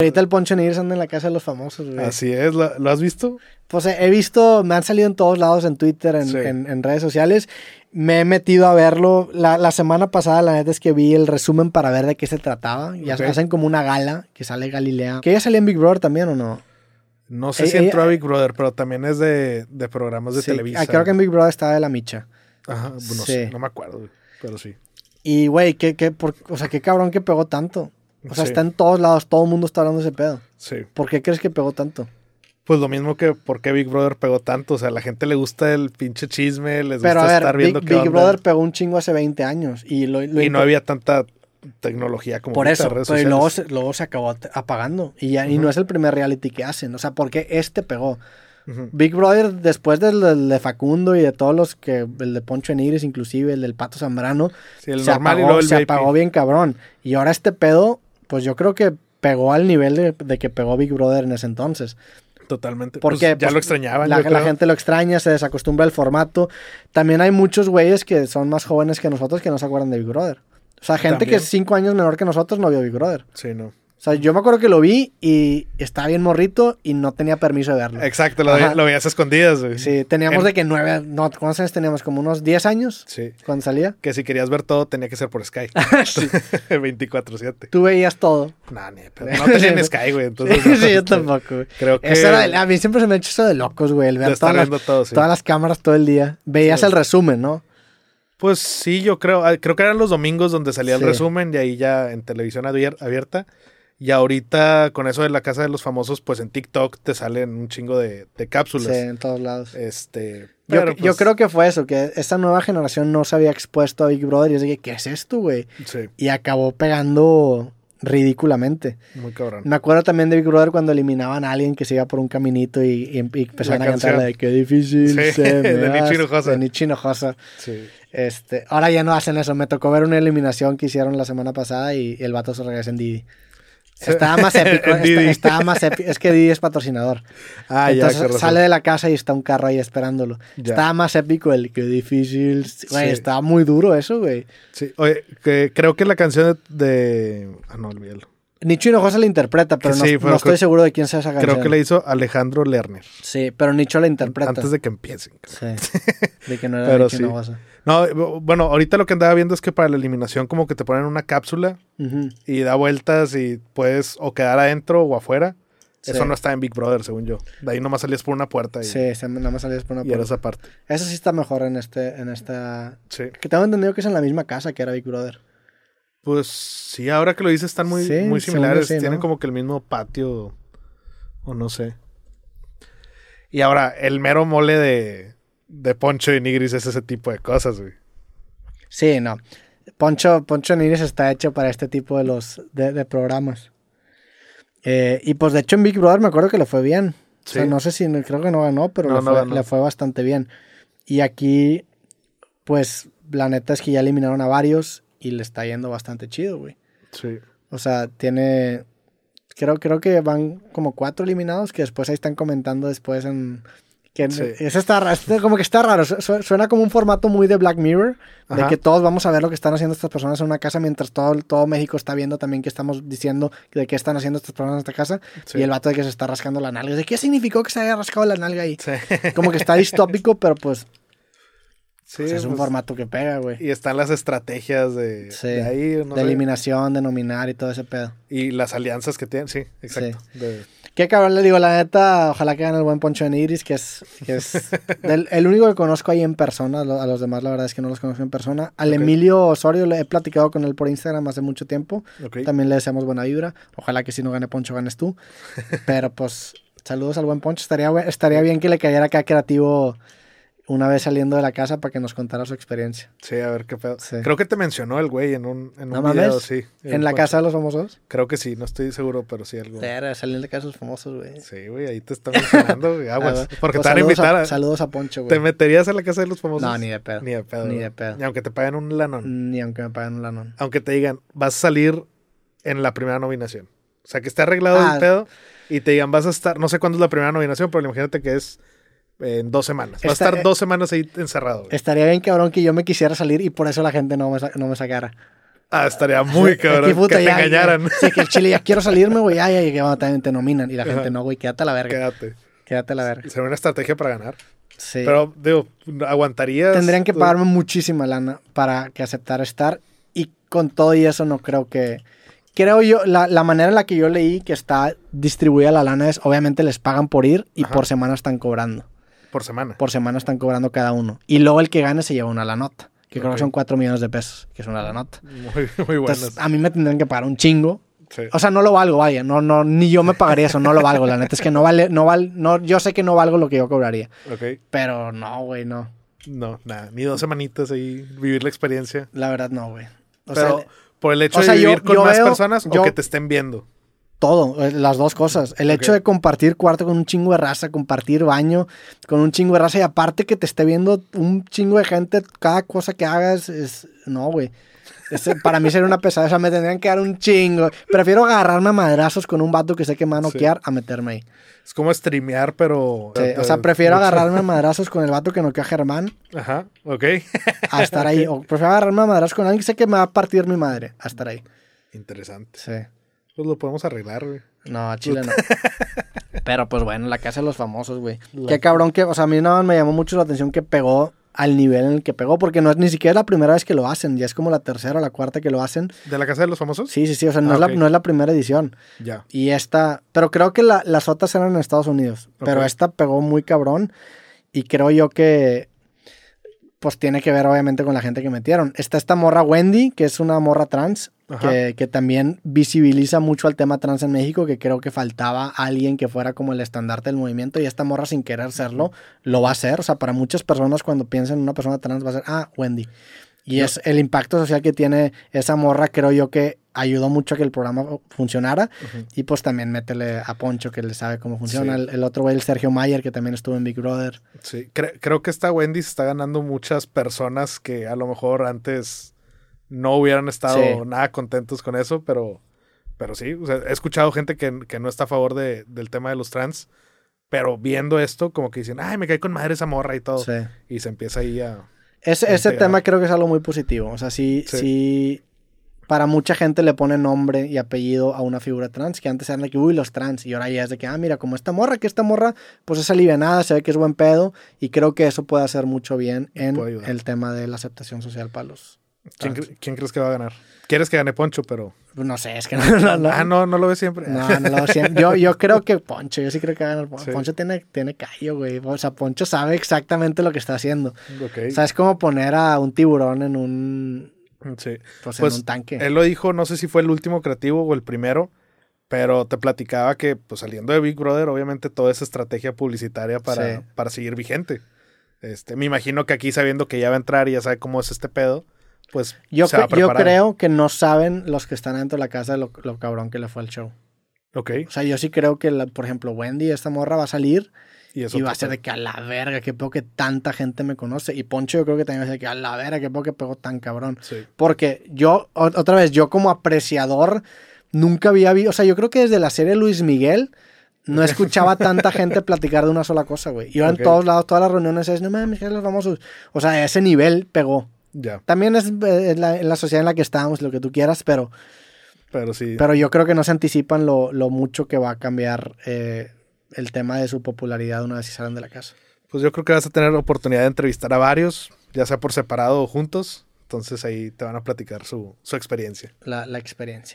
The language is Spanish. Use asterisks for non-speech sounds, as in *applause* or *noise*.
Ahorita el Poncho Nigris anda en la casa de los famosos, güey. Así es, ¿lo, lo has visto? Pues he visto, me han salido en todos lados, en Twitter, en, Sí. en- en redes sociales. Me he metido a verlo. La, la semana pasada, la neta es que vi el resumen para ver de qué se trataba. Ok. hacen como una gala que sale Galilea. ¿Que ella salía en Big Brother también o no? No sé Eh, si ella- entró a Big Brother, pero también es de, de programas de Sí, Televisa. ah, creo que en Big Brother estaba de la micha. Ajá, no Sí. sé, no me acuerdo, pero sí. Y, güey, ¿qué, qué, por- o sea, qué cabrón que pegó tanto. O sea, Sí. está en todos lados, todo el mundo está hablando de ese pedo. Sí. ¿Por qué crees que pegó tanto? Pues lo mismo que por qué Big Brother pegó tanto. O sea, a la gente le gusta el pinche chisme, les Pero a gusta ver, estar Big, viendo qué Big. Brother pegó un chingo hace 20 años. Y, lo, lo Y no había tanta tecnología como Por eso, redes pero y luego, luego se acabó apagando. Y, ya, y no es el primer reality que hacen. O sea, ¿por qué este pegó? Big Brother, después del, de Facundo y de todos los que, el de Poncho Enigres, inclusive el del Pato Zambrano, Sí, el se, normal y apagó, luego el se apagó bien cabrón. Y ahora este pedo, pues yo creo que pegó al nivel de, de que pegó Big Brother en ese entonces. Totalmente. Porque Pues ya pues, lo extrañaban. La, gente lo extraña, se desacostumbra al formato. También hay muchos güeyes que son más jóvenes que nosotros que no se acuerdan de Big Brother. O sea, gente que es cinco años menor que nosotros no vio Big Brother. Sí, no. O sea, yo me acuerdo que lo vi y estaba bien morrito y no tenía permiso de verlo. Exacto, lo, veías a escondidas, güey. Sí, teníamos En- de que nueve, no, ¿cuántos años teníamos? Como unos 10 años Sí. cuando salía. Que si querías ver todo tenía que ser por Sky. *laughs* Sí. *laughs* 24-7. Tú veías todo. Nah, ni de pedo. No tenía ni Sky, güey. Entonces, *laughs* sí, no, sí, yo este, tampoco, güey. Creo que. Eso era a mí siempre se me ha hecho eso de locos, güey, el ver todas las, todo, sí. todas las cámaras todo el día. Veías Sí. el resumen, ¿no? Pues sí, yo creo. ah, Creo que eran los domingos donde salía Sí. el resumen y ahí ya en televisión abier- abierta. Y ahorita con eso de la casa de los famosos, pues en TikTok te salen un chingo de, de cápsulas. Sí, en todos lados. Este. Yo, yo pues, creo que fue eso, que esta nueva generación no se había expuesto a Big Brother y que, ¿qué es esto, güey? Sí, Y acabó pegando ridículamente. muy cabrón. Me acuerdo también de Big Brother cuando eliminaban a alguien que se iba por un caminito y, y, y empezaban La a cantar de qué difícil Sí, se *laughs* me de Nicho hace", Hinojosa. de Nicho Hinojosa. Sí. Este, ahora ya no hacen eso. Me tocó ver una eliminación que hicieron la semana pasada y el vato se regresa en Didi. *laughs* Estaba más épico. Estaba más épico. Es que Didi es patrocinador. Ah, Entonces sale de la casa y está un carro ahí esperándolo. Ya. Estaba más épico el que difícil. Güey, Sí. estaba muy duro eso, güey. Sí, oye, que creo que la canción de. Ah, no, olvídalo. Nicho Hinojosa la interpreta, pero no, sí, no pero estoy creo- seguro de quién sea esa canción. Creo que la hizo Alejandro Lerner. Sí, pero Nicho la interpreta. Antes de que empiecen. Sí. *laughs* De que no era Nicho sí. Hinojosa. No, bu- bueno, ahorita lo que andaba viendo es que para la eliminación como que te ponen una cápsula y da vueltas y puedes o quedar adentro o afuera. Sí. Eso no está en Big Brother, según yo. De ahí nomás salías por una puerta y, Sí, nada más salías por una y era puerta. esa parte. Eso sí está mejor en este, en esta. Sí. Que tengo entendido que es en la misma casa que era Big Brother. Pues sí, ahora que lo dices están muy, Sí, muy similares. Tienen como que el mismo patio o no sé. Y ahora, el mero mole de, de Poncho y Nigris es ese tipo de cosas, güey. Sí, no. Poncho, Poncho Nigris está hecho para este tipo de los de, de programas. Eh, y pues de hecho en Big Brother me acuerdo que le fue bien. O sea, Sí. no sé si creo que no ganó, pero No, le, no fue, le fue bastante bien. Y aquí, pues, la neta es que ya eliminaron a varios y le está yendo bastante chido, güey. Sí. O sea, tiene. Creo, creo que van como cuatro eliminados que después ahí están comentando después en. Que Sí. Eso está raro, esto como que está raro. su- su- Suena como un formato muy de Black Mirror, de Ajá. que todos vamos a ver lo que están haciendo estas personas en una casa, mientras todo, todo México está viendo también que estamos diciendo de qué están haciendo estas personas en esta casa. Sí. Y el vato de que se está rascando la nalga. ¿De qué significó que se haya rascado la nalga ahí? Sí. Como que está distópico, pero pues, Sí, es un pues, formato que pega, güey. Y están las estrategias de, Sí. de ahí, no de sé, eliminación, de nominar y todo ese pedo. Y las alianzas que tienen, sí, exacto. De- Qué cabrón, le digo, la neta, ojalá que gane el buen Poncho de Nigris, que es, que es *laughs* del- el único que conozco ahí en persona, a lo- a los demás la verdad es que no los conozco en persona. Al. Emilio Osorio le he platicado con él por Instagram hace mucho tiempo, también le deseamos buena vibra, ojalá que si no gane Poncho ganes tú, *laughs* pero pues saludos al buen Poncho, estaría, estaría bien que le cayera acá creativo una vez saliendo de la casa para que nos contara su experiencia. Sí, a ver qué pedo. Sí. Creo que te mencionó el güey en un, en ¿No un video, sí. ¿En la casa de los famosos? Creo que sí, no estoy seguro, pero sí algo. Era salir de casa de los famosos, güey. Sí, güey, ahí te está mencionando, güey. *laughs* Aguas. Ah, porque pues te van a invitar a... Saludos a Poncho, ¿Te güey. meterías a la casa de los famosos? No, ni de pedo. Ni de pedo. Ni de pedo. Ni aunque te paguen un lanón. Ni aunque me paguen un lanón. Aunque te digan, vas a salir en la primera nominación. O sea, que esté arreglado Ah. el pedo y te digan, vas a estar, no sé cuándo es la primera nominación, pero imagínate que es en dos semanas. Está- a estar dos semanas ahí encerrado. güey. Estaría bien cabrón que yo me quisiera salir y por eso la gente no me, no me sacara. Ah, estaría muy *laughs* cabrón. Aquí, puta, que te ya- engañaran. ya- sí, que el chile ya quiero salirme, güey. Ya, ya, ya, bueno, también te nominan. Y la gente Ajá. no, güey, quédate a la verga. Quédate. Quédate a la verga. Sería una estrategia para ganar. Sí. Pero, digo, aguantarías. Tendrían que pagarme muchísima lana para que aceptara estar. Y con todo y eso no creo que... Creo yo, la, la manera en la que yo leí que está distribuida la lana es, obviamente les pagan por ir y Ajá. por semana están cobrando. Por semana. Por semana están cobrando cada uno. Y luego el que gane se lleva una la nota. Que creo Ok. que son 4 millones de pesos, que es una la nota. Muy, muy buenas. Entonces, a mí me tendrían que pagar un chingo. Sí. O sea, no lo valgo, vaya. No, no, ni yo me pagaría eso, no lo valgo. La neta es que no vale, no vale, no, yo sé que no valgo lo que yo cobraría. Pero no, güey, no. No, nada. Ni dos semanitas ahí, vivir la experiencia. La verdad, no, güey. O Pero, sea, por el hecho o sea, de yo- vivir con yo más veo- personas yo- o que te estén viendo. Todo, eh, las dos cosas. El hecho de compartir cuarto con un chingo de raza, compartir baño con un chingo de raza y aparte que te esté viendo un chingo de gente, cada cosa que hagas es... No, güey. Para mí sería una pesadilla, o sea, me tendrían que dar un chingo. Prefiero agarrarme a madrazos con un vato que sé que me va a Sí. noquear a meterme ahí. Es como streamear, pero. Sí, o sea, prefiero agarrarme a *laughs* madrazos con el vato que noqueó a Germán Ajá, ok. a estar ahí. O prefiero agarrarme a madrazos con alguien que sé que me va a partir mi madre a estar ahí. Interesante. Sí. Pues lo podemos arreglar, güey. No, a Chile no. *laughs* Pero pues bueno, la casa de los famosos, güey. La- Qué cabrón que, o sea, a mí no me llamó mucho la atención que pegó al nivel en el que pegó, porque no es ni siquiera la primera vez que lo hacen, ya es como la tercera o la cuarta que lo hacen. ¿De la casa de los famosos? Sí, sí, sí, o sea, no, Ah, es, la, no es la primera edición. Ya. Y esta, pero creo que la- las otras eran en Estados Unidos, pero esta pegó muy cabrón y creo yo que pues tiene que ver obviamente con la gente que metieron. Está esta morra Wendy, que es una morra trans. Que, que también visibiliza mucho al tema trans en México, que creo que faltaba alguien que fuera como el estandarte del movimiento y esta morra sin querer serlo, lo va a hacer. O sea, para muchas personas cuando piensan en una persona trans va a ser, ah, Wendy. Y es el impacto social que tiene esa morra, creo yo que ayudó mucho a que el programa funcionara. Y pues también métele a Poncho, que le sabe cómo funciona. Sí. El, el otro güey, el Sergio Mayer, que también estuvo en Big Brother. Sí, cre- creo que esta Wendy se está ganando muchas personas que a lo mejor antes no hubieran estado Sí. nada contentos con eso, pero, pero sí, o sea, he escuchado gente que, que no está a favor de- del tema de los trans, pero viendo esto como que dicen, ay, me cae con madre esa morra y todo, Sí. y se empieza ahí a... Ese, ese tema creo que es algo muy positivo. O sea, sí, Sí. sí. Para mucha gente le pone nombre y apellido a una figura trans, que antes eran de que, uy, los trans. Y ahora ya es de que, ah, mira, como esta morra, que esta morra, pues es alivianada, se ve que es buen pedo. Y creo que eso puede hacer mucho bien en el tema de la aceptación social para los. ¿Quién, trans. cre- quién crees que va a ganar? Quieres que gane Poncho, pero... No sé, es que *laughs* no. no, no. Ah, no, no lo ves siempre. No, *laughs* no lo siento. Yo, yo creo que Poncho, yo sí creo que gana. Sí. Poncho tiene, tiene callo, güey. O sea, Poncho sabe exactamente lo que está haciendo. Ok, O sea, es como poner a un tiburón en un, sí. pues, Pues, en un tanque. Él lo dijo, no sé si fue el último creativo o el primero, pero te platicaba que pues saliendo de Big Brother, obviamente toda esa estrategia publicitaria para, Sí. para seguir vigente. Este, me imagino que aquí sabiendo que ya va a entrar y ya sabe cómo es este pedo, pues Yo, se va yo creo que no saben los que están dentro de la casa lo, lo cabrón que le fue al show. Ok. O sea, yo sí creo que, la- por ejemplo, Wendy, esta morra va a salir Y, eso y va a ser de que a la verga, que poco que tanta gente me conoce. Y Poncho yo creo que también va a ser que a la verga, que poco que pegó tan cabrón. Sí. Porque yo, otra vez, yo como apreciador, nunca había visto, o sea, yo creo que desde la serie Luis Miguel no escuchaba tanta *laughs* gente platicar de una sola cosa, güey. Y ahora Ok. en todos lados, todas las reuniones es, no mames, los famosos. O sea, a ese nivel pegó. Ya. También es eh, en la, la sociedad en la que estamos, lo que tú quieras, pero, Pero sí. pero yo creo que no se anticipan lo, lo mucho que va a cambiar eh, el tema de su popularidad una vez que salen de la casa. Pues yo creo que vas a tener oportunidad de entrevistar a varios, ya sea por separado o juntos. Entonces ahí te van a platicar su, su experiencia. La, la experiencia.